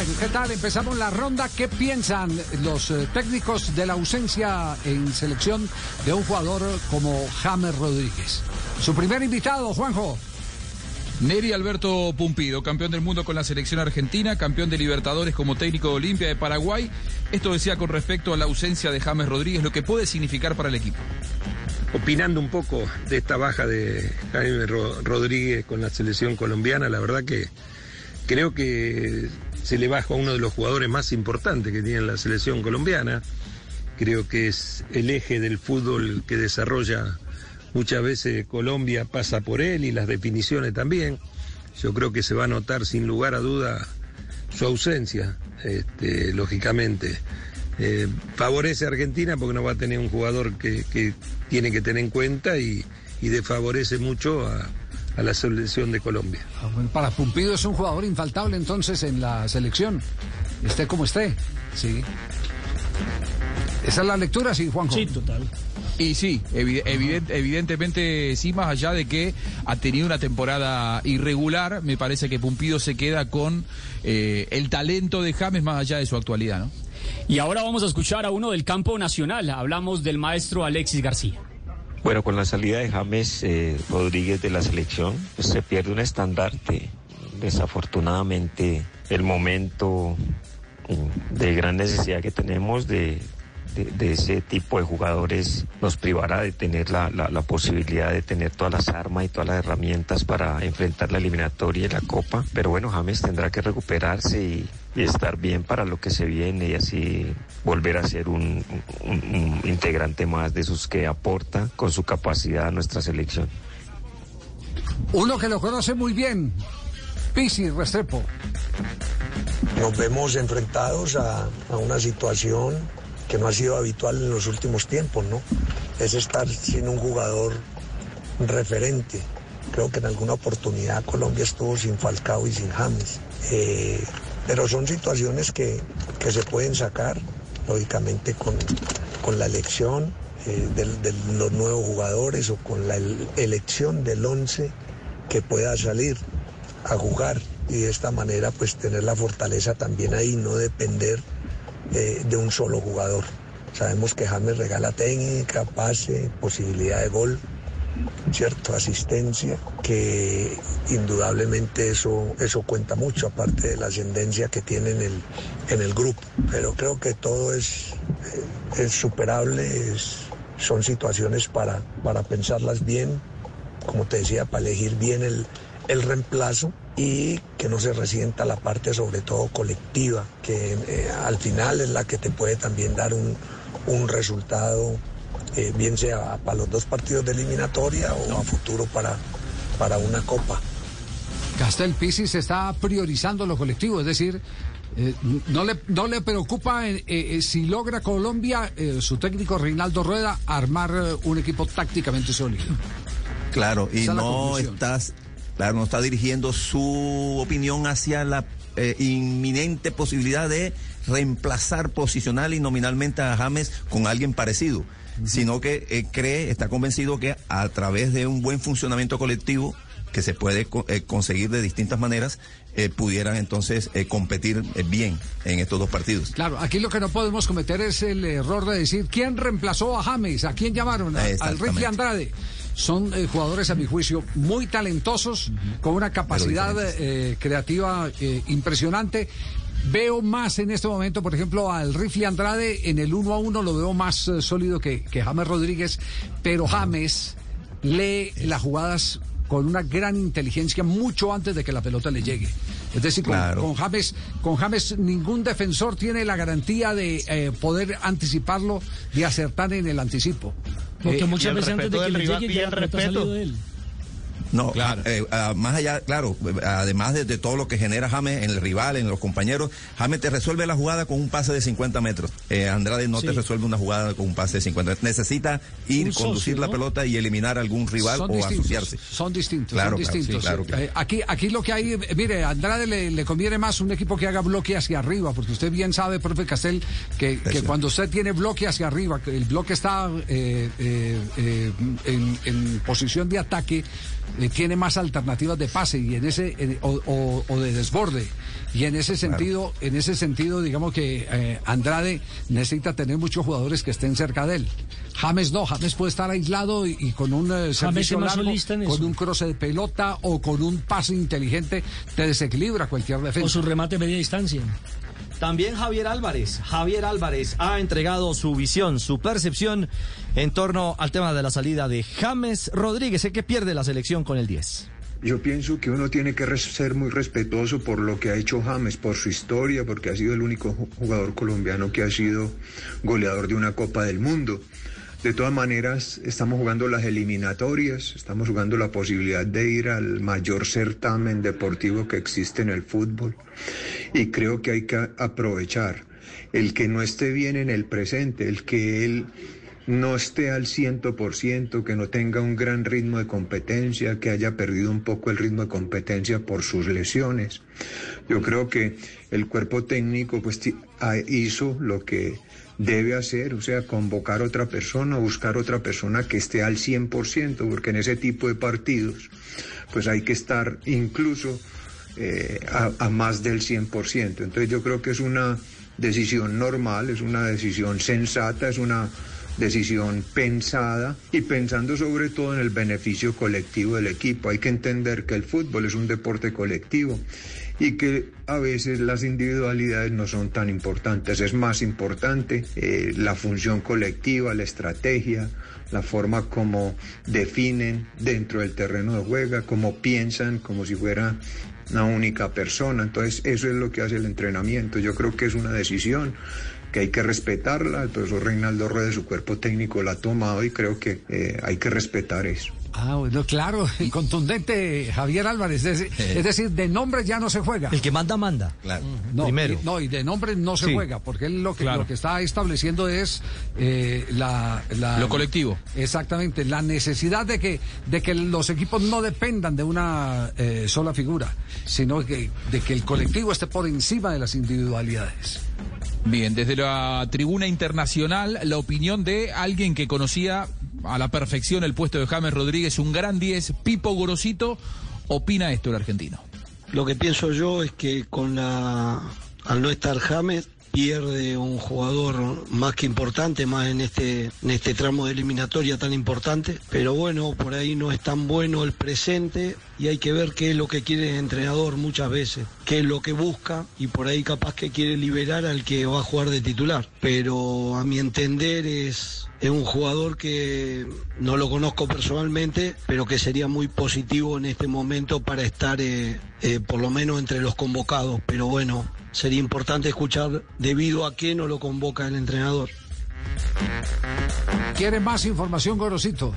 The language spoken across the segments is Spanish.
Bueno, ¿qué tal? Empezamos la ronda. ¿Qué piensan los eh, técnicos de la ausencia en selección de un jugador como James Rodríguez? Su primer invitado, Juanjo. Neri Alberto Pumpido, campeón del mundo con la selección argentina, campeón de Libertadores como técnico de Olimpia de Paraguay. Esto decía con respecto a la ausencia de James Rodríguez, lo que puede significar para el equipo. Opinando un poco de esta baja de Jaime Rodríguez con la selección colombiana, la verdad que creo que se le baja a uno de los jugadores más importantes que tiene la selección colombiana. Creo que es el eje del fútbol que desarrolla Muchas veces Colombia pasa por él y las definiciones también. Yo creo que se va a notar sin lugar a duda su ausencia, este, lógicamente. Eh, favorece a Argentina porque no va a tener un jugador que, tiene que tener en cuenta y, desfavorece mucho a, la selección de Colombia. Ah, para Pumpido es un jugador infaltable entonces en la selección, esté como esté, sí. Esa es la lectura, sí, Juanjo. Sí, total. Y sí, evidentemente sí, más allá de que ha tenido una temporada irregular, me parece que Pumpido se queda con eh, el talento de James más allá de su actualidad, ¿no? Y ahora vamos a escuchar a uno del campo nacional. Hablamos del maestro Alexis García. Bueno, con la salida de James eh, Rodríguez de la selección, pues, se pierde un estandarte. Desafortunadamente, el momento mm, de gran necesidad que tenemos de de, ese tipo de jugadores nos privará de tener la, la, posibilidad de tener todas las armas y todas las herramientas para enfrentar la eliminatoria y la Copa. Pero bueno, James tendrá que recuperarse y, estar bien para lo que se viene y así volver a ser un, un, integrante más de esos que aporta con su capacidad a nuestra selección. Uno que lo conoce muy bien, Pisi Restrepo. Nos vemos enfrentados a, a una situación que no ha sido habitual en los últimos tiempos, ¿no? Es estar sin un jugador referente. Creo que en alguna oportunidad Colombia estuvo sin Falcao y sin James. Eh, pero son situaciones que, se pueden sacar, lógicamente, con, con la elección eh, de, los nuevos jugadores o con la elección del 11 que pueda salir a jugar y de esta manera pues tener la fortaleza también ahí, no depender de un solo jugador. Sabemos que James regala técnica, pase, posibilidad de gol, cierto, asistencia, que indudablemente eso, eso cuenta mucho, aparte de la ascendencia que tiene en el, en el grupo. Pero creo que todo es, eh, es superable, son situaciones para, para pensarlas bien, como te decía, para elegir bien el, el reemplazo y que no se resienta la parte sobre todo colectiva, que eh, al final es la que te puede también dar un, resultado, eh, bien sea para los dos partidos de eliminatoria o a futuro para, para una copa. Castel Pisis está priorizando lo colectivo, es decir, eh, no, le, no le preocupa si logra Colombia, su técnico Reinaldo Rueda, armar un equipo tácticamente sólido. Claro, y no estás Claro, no está dirigiendo su opinión hacia la eh, inminente posibilidad de reemplazar posicional y nominalmente a James con alguien parecido, sino que eh, cree, está convencido que a través de un buen funcionamiento colectivo que se puede eh, conseguir de distintas maneras, pudieran entonces competir bien en estos dos partidos. Claro, aquí lo que no podemos cometer es el error de decir quién reemplazó a James, a quién llamaron, al Rifle Andrade son eh, jugadores, a mi juicio, muy talentosos, con una capacidad eh, creativa eh, impresionante. Veo más en este momento, por ejemplo, al Rifle Andrade en el uno a uno, lo veo más sólido que, que James Rodríguez, pero James lee las jugadas con una gran inteligencia mucho antes de que la pelota le llegue. Es decir, con, James, con James ningún defensor tiene la garantía de poder anticiparlo, de acertar en el anticipo. Porque muchas veces antes de que le llegue ya el respeto. de él. No, claro. Eh, ah, más allá, claro, además de, todo lo que genera James en el rival, en los compañeros, James te resuelve la jugada con un pase de 50 metros. Eh, Andrade no te resuelve una jugada con un pase de 50 metros. Necesita ir, conducir la pelota y eliminar a algún rival o asociarse. Son distintos, claro, son distintos. Eh, aquí, aquí lo que hay, mire, a Andrade le, conviene más un equipo que haga bloque hacia arriba, porque usted bien sabe, profe Castel, que, cuando usted tiene bloque hacia arriba, que el bloque está en, en posición de ataque, tiene más alternativas de pase y en ese o, de desborde Y en ese sentido, en ese sentido, digamos que eh, Andrade necesita tener muchos jugadores que estén cerca de él. James no, James puede estar aislado y, con un eh, servicio largo, con un croce de pelota o con un pase inteligente te desequilibra cualquier defensa. O su remate media distancia. También Javier Álvarez. Javier Álvarez ha entregado su visión, su percepción en torno al tema de la salida de James Rodríguez, el que pierde la selección con el 10. Yo pienso que uno tiene que ser muy respetuoso por lo que ha hecho James, por su historia, porque ha sido el único jugador colombiano que ha sido goleador de una Copa del Mundo. De todas maneras, estamos jugando las eliminatorias, estamos jugando la posibilidad de ir al mayor certamen deportivo que existe en el fútbol. Y creo que hay que aprovechar el que no esté bien en el presente, el que él no esté al ciento por ciento, que no tenga un gran ritmo de competencia, que haya perdido un poco el ritmo de competencia por sus lesiones. Yo creo que el cuerpo técnico pues hizo lo que debe hacer, o sea, convocar otra persona, buscar otra persona que esté al 100%, porque en ese tipo de partidos, pues hay que estar incluso eh, a, más del 100%. Entonces yo creo que es una decisión normal, es una decisión sensata, es una decisión pensada y pensando sobre todo en el beneficio colectivo del equipo. Hay que entender que el fútbol es un deporte colectivo y que a veces las individualidades no son tan importantes. Es más importante eh, la función colectiva, la estrategia, la forma como definen dentro del terreno de juego, cómo piensan como si fuera una única persona. Entonces eso es lo que hace el entrenamiento. Yo creo que es una decisión que hay que respetarla. El profesor Reinaldo Rueda, su cuerpo técnico, la ha tomado y creo que eh, hay que respetar eso. Ah, bueno, claro, contundente Javier Álvarez. Es, decir, de nombre ya no se juega. El que manda, manda. Claro. No, Primero. Y, no, y de nombre no se juega, porque él lo que, lo que está estableciendo es eh, la, Lo colectivo. Exactamente, la necesidad de que, de que los equipos no dependan de una eh, sola figura, sino que, de que el colectivo esté por encima de las individualidades. Bien, desde la tribuna internacional, la opinión de alguien que conocía a la perfección el puesto de James Rodríguez, un gran 10, Pipo Gorosito, opina esto el argentino. Lo que pienso yo es que con la al no estar James pierde un jugador más que importante, más en este, en este tramo de eliminatoria tan importante. Pero bueno, por ahí no es tan bueno el presente y hay que ver qué es lo que quiere el entrenador muchas veces, qué es lo que busca y por ahí capaz que quiere liberar al que va a jugar de titular. Pero a mi entender es es un jugador que no lo conozco personalmente, pero que sería muy positivo en este momento para estar eh, eh, por lo menos entre los convocados. Pero bueno, sería importante escuchar debido a qué no lo convoca el entrenador. ¿Quiere más información, Gorosito?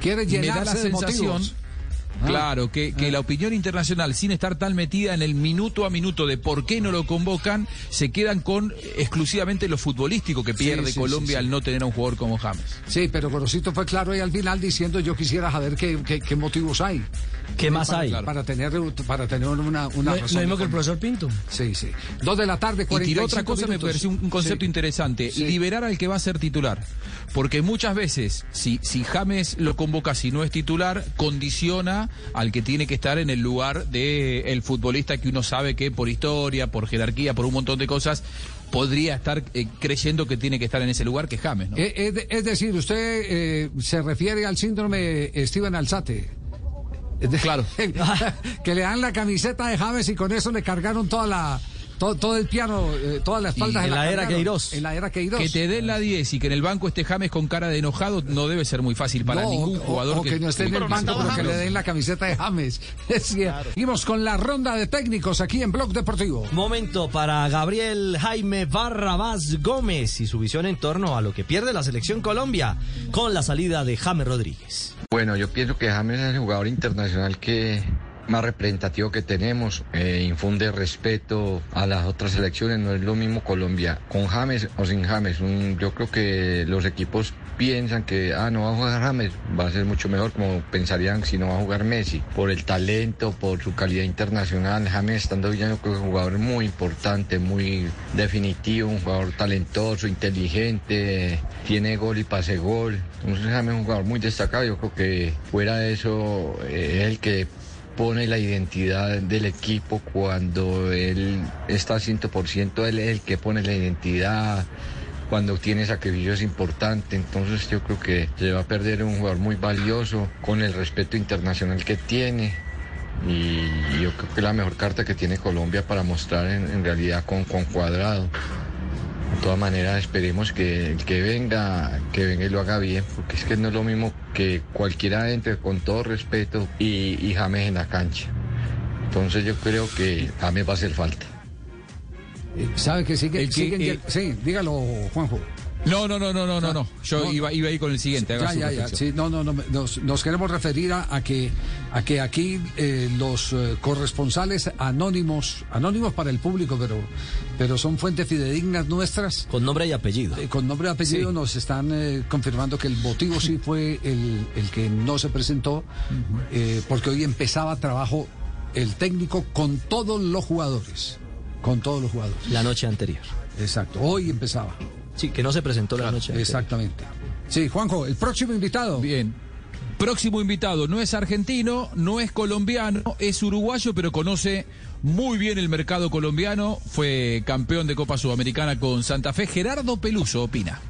¿Quiere llenar la sensación? Ah. Claro, que, que, la opinión internacional, sin estar tan metida en el minuto a minuto de por qué no lo convocan, se quedan con exclusivamente lo futbolístico que pierde Colombia al no tener a un jugador como James. Sí, pero Gorosito fue claro ahí al final diciendo yo quisiera saber qué, qué, motivos hay. ¿Qué más hay? Para tener, para tener una, una Lo mismo que el profesor Pinto. Sí, sí. Dos de la tarde, 45 Y tiró otra cosa, me pareció un, concepto interesante. Liberar al que va a ser titular. Porque muchas veces, si, si James lo convoca si no es titular, condiciona al que tiene que estar en el lugar del el futbolista que uno sabe que por historia, por jerarquía, por un montón de cosas, podría estar eh, creyendo que tiene que estar en ese lugar que James. ¿no? Eh, es, decir, usted eh, se refiere al síndrome Steven Alzate. Claro. que le dan la camiseta de James y con eso le cargaron toda la todo, el piano, eh, todas las en la, era Queiroz. En la era Queiroz. Que te den la 10 y que en el banco esté James con cara de enojado no debe ser muy fácil para ningún jugador. O, que, no esté en el banco, pero que le den la camiseta de James. Seguimos con la ronda de técnicos aquí en Blog Deportivo. Momento para Gabriel Jaime Barrabás Gómez y su visión en torno a lo que pierde la selección Colombia con la salida de James Rodríguez. Bueno, yo pienso que James es el jugador internacional que más representativo que tenemos, eh, infunde respeto a las otras selecciones, no es lo mismo Colombia con James o sin James. yo creo que los equipos piensan que, ah, no va a jugar James, va a ser mucho mejor como pensarían si no va a jugar Messi, por el talento, por su calidad internacional. James estando bien, creo que es un jugador muy importante, muy definitivo, un jugador talentoso, inteligente, tiene gol y pase gol. Entonces James es un jugador muy destacado, yo creo que fuera de eso eh, es el que pone la identidad del equipo cuando él está al 100%, él es el que pone la identidad, cuando tiene sacrificios importantes. Entonces yo creo que se va a perder un jugador muy valioso con el respeto internacional que tiene. Y yo creo que es la mejor carta que tiene Colombia para mostrar en, realidad con cuadrado. De todas maneras, esperemos que el que venga, que venga y lo haga bien, porque es que no es lo mismo que cualquiera entre con todo respeto y, y James en la cancha. Entonces yo creo que James va a hacer falta. ¿Sabe que sigue? Eh, sí, dígalo, Juanjo. No, no, no, no, no, no, no. Yo iba, iba a ir con el siguiente. Ya, ya, ya. Sí, no, no, no. Nos, queremos referir a, que, a que aquí eh, los corresponsales anónimos, anónimos para el público, pero, pero son fuentes fidedignas nuestras. Con nombre y apellido. con nombre y apellido nos están confirmando que el motivo sí fue el, el que no se presentó, porque hoy empezaba trabajo el técnico con todos los jugadores. Con todos los jugadores. La noche anterior. Exacto. Hoy empezaba. Sí, que no se presentó la noche anterior. Exactamente. Sí, Juanjo, el próximo invitado. Bien. Próximo invitado no es argentino, no es colombiano, es uruguayo, pero conoce muy bien el mercado colombiano. Fue campeón de Copa Sudamericana con Santa Fe. Gerardo Peluso opina.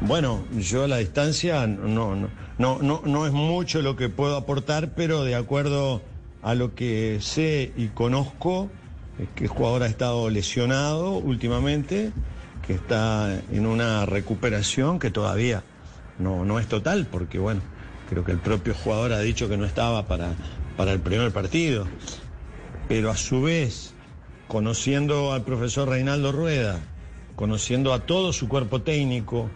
Bueno, yo a la distancia no, no, no, no, no es mucho lo que puedo aportar, pero de acuerdo a lo que sé y conozco, que el jugador ha estado lesionado últimamente, que está en una recuperación que todavía no, no es total, porque bueno, creo que el propio jugador ha dicho que no estaba para, para el primer partido. Pero a su vez, conociendo al profesor Reinaldo Rueda, conociendo a todo su cuerpo técnico,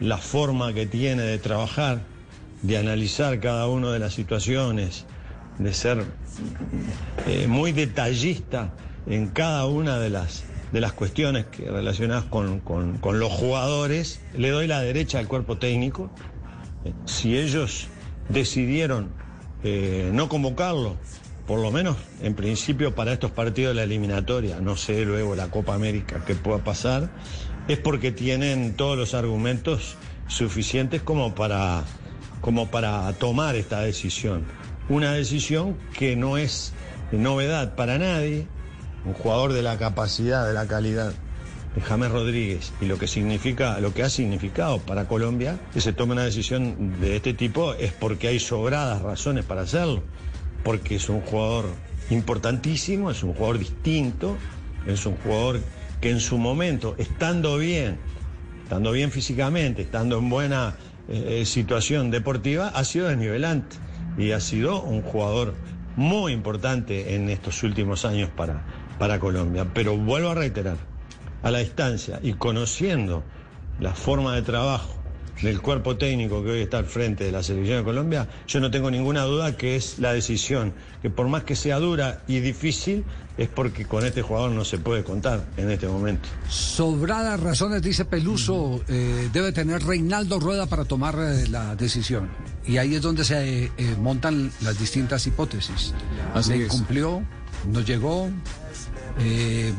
la forma que tiene de trabajar, de analizar cada una de las situaciones, de ser eh, muy detallista en cada una de las, de las cuestiones que, relacionadas con, los jugadores, le doy la derecha al cuerpo técnico. Eh, si ellos decidieron eh, no convocarlo, por lo menos en principio para estos partidos de la eliminatoria, no sé luego la Copa América qué pueda pasar, es porque tienen todos los argumentos suficientes como para, como para tomar esta decisión. Una decisión que no es novedad para nadie, un jugador de la capacidad, de la calidad de James Rodríguez. Y lo que significa, lo que ha significado para Colombia, que se tome una decisión de este tipo es porque hay sobradas razones para hacerlo, porque es un jugador importantísimo, es un jugador distinto, es un jugador que en su momento, estando bien, estando bien físicamente, estando en buena eh, situación deportiva, ha sido desnivelante. Y ha sido un jugador muy importante en estos últimos años para, para Colombia. Pero vuelvo a reiterar, a la distancia y conociendo la forma de trabajo del cuerpo técnico que hoy está al frente de la selección de Colombia, yo no tengo ninguna duda que es la decisión, que por más que sea dura y difícil, es porque con este jugador no se puede contar en este momento. Sobradas razones, dice Peluso, eh, debe tener Reinaldo Rueda para tomar eh, la decisión. Y ahí es donde se eh, montan las distintas hipótesis. Así cumplió, no llegó, eh,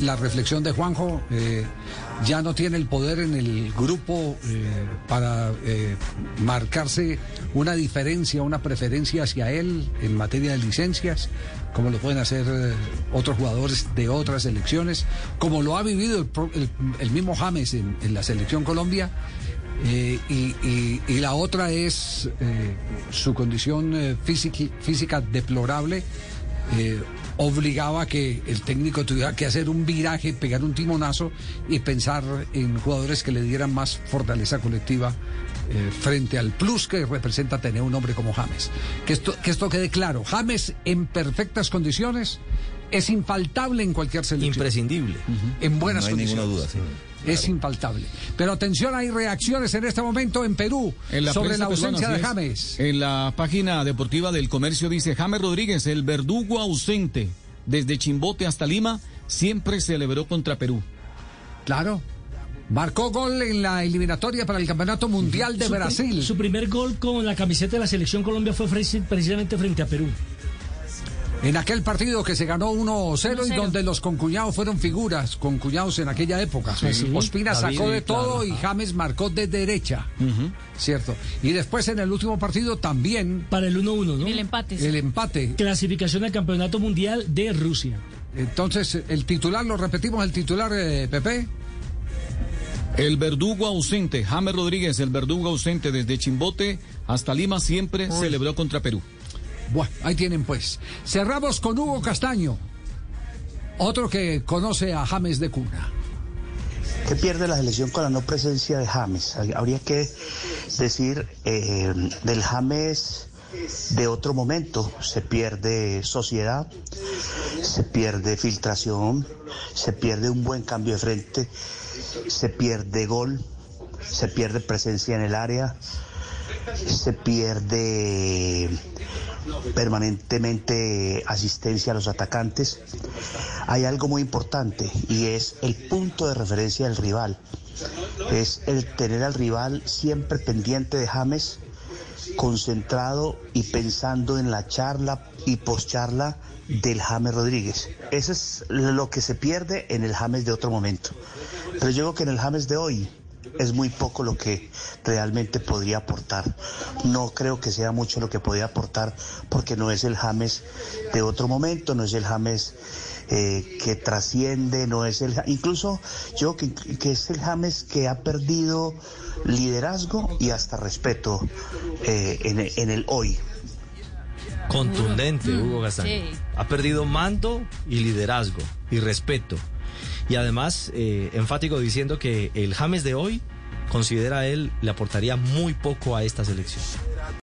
la, reflexión de Juanjo eh, ya no tiene el poder en el grupo eh, para marcarse una diferencia, una preferencia hacia él en materia de licencias, como lo pueden hacer otros jugadores de otras selecciones, como lo ha vivido el, mismo James en, la selección Colombia. y, la otra es su condición física deplorable obligaba a que el técnico tuviera que hacer un viraje, pegar un timonazo y pensar en jugadores que le dieran más fortaleza colectiva eh, frente al plus que representa tener un hombre como James. Que esto, que esto quede claro, James en perfectas condiciones es infaltable en cualquier selección. Imprescindible. En buenas no hay Ninguna duda, Es infaltable. Pero atención, hay reacciones en este momento en Perú sobre la ausencia de James. En la página deportiva del comercio dice James Rodríguez, el verdugo ausente, desde Chimbote hasta Lima, siempre celebró contra Perú. Claro. Marcó gol en la eliminatoria para el Campeonato Mundial de Brasil. Su primer gol con la camiseta de la Selección Colombia fue precisamente frente a Perú. En aquel partido que se ganó 1-0 y donde los concuñados fueron figuras, concuñados en aquella época. Ospina sacó de todo y James marcó de derecha. ¿Cierto? Y después en el último partido también. Para el 1-1, ¿no? El empate. El empate. Clasificación al Campeonato Mundial de Rusia. Entonces, el titular, lo repetimos, el titular, eh, Pepe. El verdugo ausente, James Rodríguez, el verdugo ausente desde Chimbote hasta Lima siempre celebró contra Perú. Bueno, ahí tienen pues. Cerramos con Hugo Castaño, otro que conoce a James de cuna. ¿Qué pierde la selección con la no presencia de James? Habría que decir eh, del James de otro momento. Se pierde sociedad, se pierde filtración, se pierde un buen cambio de frente, se pierde gol, se pierde presencia en el área, se pierde permanentemente asistencia a los atacantes. Hay algo muy importante y es el punto de referencia del rival. Es el tener al rival siempre pendiente de James, concentrado y pensando en la charla y poscharla del James Rodríguez. Eso es lo que se pierde en el James de otro momento. Pero yo creo que en el James de hoy es muy poco lo que realmente podría aportar. No creo que sea mucho lo que podría aportar porque no es el James de otro momento, no es el James eh, que trasciende, no es el... Incluso yo que, que es el James que ha perdido liderazgo y hasta respeto eh, en, en, el hoy. Contundente, Hugo Gastaño. Ha perdido mando y liderazgo y respeto y además eh, enfático diciendo que el James de hoy considera él le aportaría muy poco a esta selección.